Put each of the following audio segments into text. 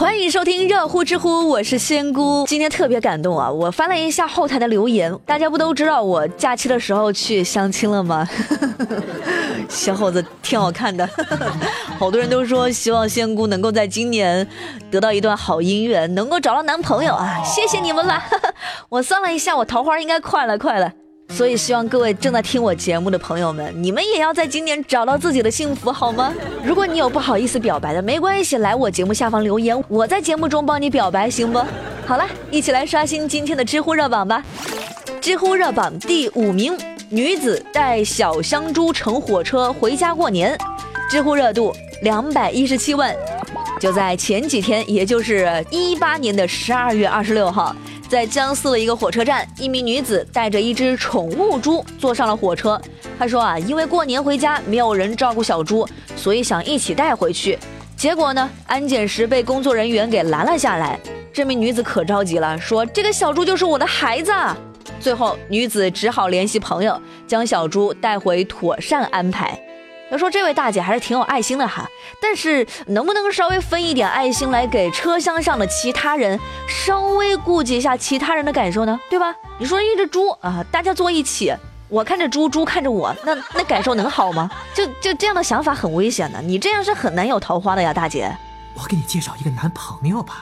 欢迎收听热乎知乎，我是仙姑。今天特别感动啊！我翻了一下后台的留言，大家不都知道我假期的时候去相亲了吗？小伙子挺好看的，好多人都说希望仙姑能够在今年得到一段好姻缘，能够找到男朋友啊！谢谢你们了。我算了一下，我桃花应该快了，快了。所以希望各位正在听我节目的朋友们，你们也要在今年找到自己的幸福，好吗？如果你有不好意思表白的，没关系，来我节目下方留言，我在节目中帮你表白，行不？好了，一起来刷新今天的知乎热榜吧。知乎热榜第五名，女子带小香猪乘火车回家过年，知乎热度两百一十七万。就在前几天，也就是一八年的十二月二十六号。在江苏的一个火车站，一名女子带着一只宠物猪坐上了火车。她说啊，因为过年回家没有人照顾小猪，所以想一起带回去。结果呢，安检时被工作人员给拦了下来。这名女子可着急了，说这个小猪就是我的孩子。最后，女子只好联系朋友，将小猪带回妥善安排。要说这位大姐还是挺有爱心的哈，但是能不能稍微分一点爱心来给车厢上的其他人，稍微顾及一下其他人的感受呢？对吧？你说一只猪啊，大家坐一起，我看着猪，猪看着我，那那感受能好吗？就就这样的想法很危险的，你这样是很难有桃花的呀，大姐。我给你介绍一个男朋友吧。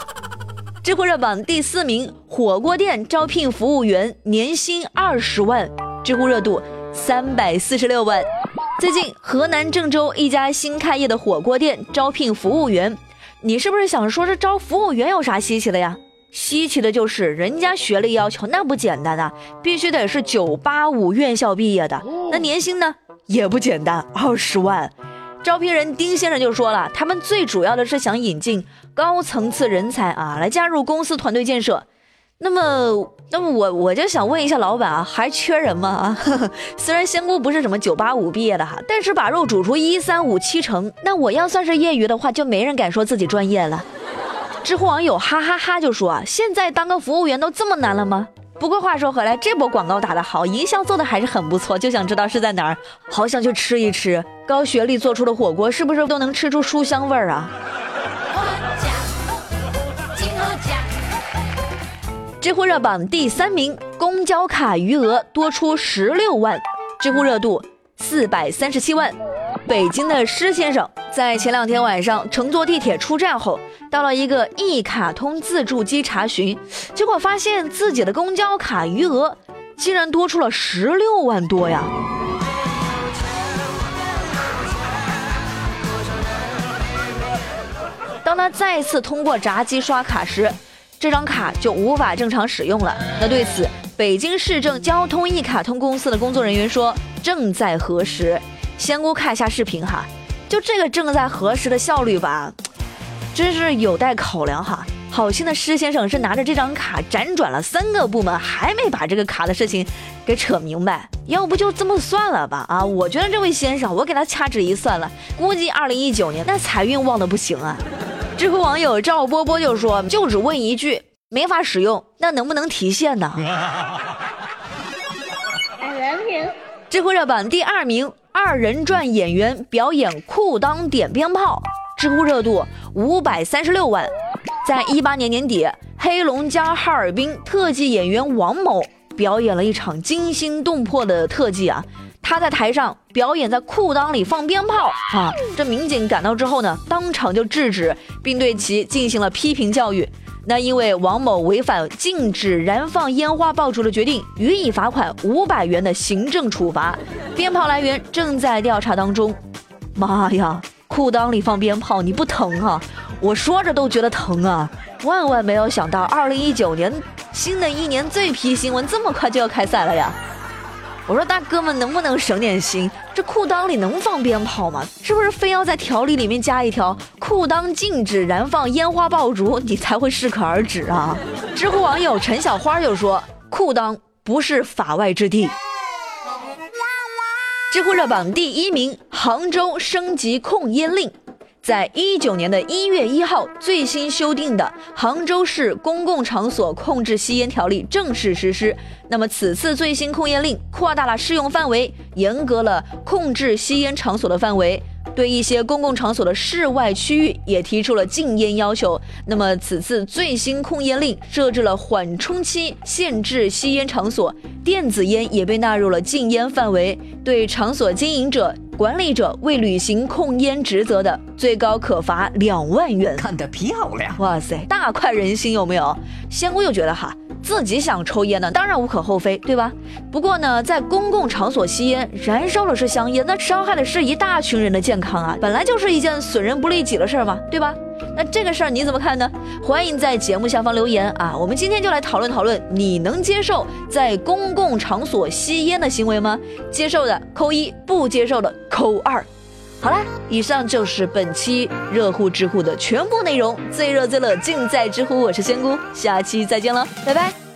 知乎热榜第四名，火锅店招聘服务员，年薪二十万，知乎热度三百四十六万。最近，河南郑州一家新开业的火锅店招聘服务员。你是不是想说这招服务员有啥稀奇的呀？稀奇的就是人家学历要求那不简单啊，必须得是九八五院校毕业的。那年薪呢也不简单，二十万。招聘人丁先生就说了，他们最主要的是想引进高层次人才啊，来加入公司团队建设。那么，那么我我就想问一下老板啊，还缺人吗？啊，虽然仙姑不是什么九八五毕业的哈，但是把肉煮出一三五七成，那我要算是业余的话，就没人敢说自己专业了。知乎网友哈哈哈就说啊，现在当个服务员都这么难了吗？不过话说回来，这波广告打得好，营销做的还是很不错。就想知道是在哪儿，好想去吃一吃高学历做出的火锅，是不是都能吃出书香味儿啊？知乎热榜第三名，公交卡余额多出十六万，知乎热度四百三十七万。北京的施先生在前两天晚上乘坐地铁出站后，到了一个一卡通自助机查询，结果发现自己的公交卡余额竟然多出了十六万多呀！当他再次通过闸机刷卡时，这张卡就无法正常使用了。那对此，北京市政交通一卡通公司的工作人员说正在核实。仙姑看一下视频哈，就这个正在核实的效率吧，真是有待考量哈。好心的施先生是拿着这张卡辗转了三个部门，还没把这个卡的事情给扯明白。要不就这么算了吧？啊，我觉得这位先生，我给他掐指一算了，估计二零一九年那财运旺的不行啊。知乎网友赵波波就说：“就只问一句，没法使用，那能不能提现呢？”知乎热榜第二名，二人转演员表演裤裆点鞭炮，知乎热度五百三十六万。在一八年年底，黑龙江哈尔滨特技演员王某表演了一场惊心动魄的特技啊。他在台上表演，在裤裆里放鞭炮啊！这民警赶到之后呢，当场就制止，并对其进行了批评教育。那因为王某违反禁止燃放烟花爆竹的决定，予以罚款五百元的行政处罚。鞭炮来源正在调查当中。妈呀，裤裆里放鞭炮，你不疼啊？我说着都觉得疼啊！万万没有想到，二零一九年新的一年最皮新闻这么快就要开赛了呀！我说大哥们，能不能省点心？这裤裆里能放鞭炮吗？是不是非要在条例里面加一条裤裆禁止燃放烟花爆竹，你才会适可而止啊？知乎网友陈小花就说：“裤裆不是法外之地。”知乎热榜第一名，杭州升级控烟令。在一九年的一月一号，最新修订的《杭州市公共场所控制吸烟条例》正式实施。那么，此次最新控烟令扩大了适用范围，严格了控制吸烟场所的范围，对一些公共场所的室外区域也提出了禁烟要求。那么此次最新控烟令设置了缓冲期，限制吸烟场所，电子烟也被纳入了禁烟范围。对场所经营者、管理者未履行控烟职责的，最高可罚两万元。看得漂亮！哇塞，大快人心，有没有？仙姑又觉得哈。自己想抽烟呢，当然无可厚非，对吧？不过呢，在公共场所吸烟，燃烧的是香烟，那伤害的是一大群人的健康啊，本来就是一件损人不利己的事儿嘛，对吧？那这个事儿你怎么看呢？欢迎在节目下方留言啊！我们今天就来讨论讨论，你能接受在公共场所吸烟的行为吗？接受的扣一，不接受的扣二。好啦，以上就是本期热乎知乎的全部内容。最热最乐尽在知乎，我是仙姑，下期再见了，拜拜。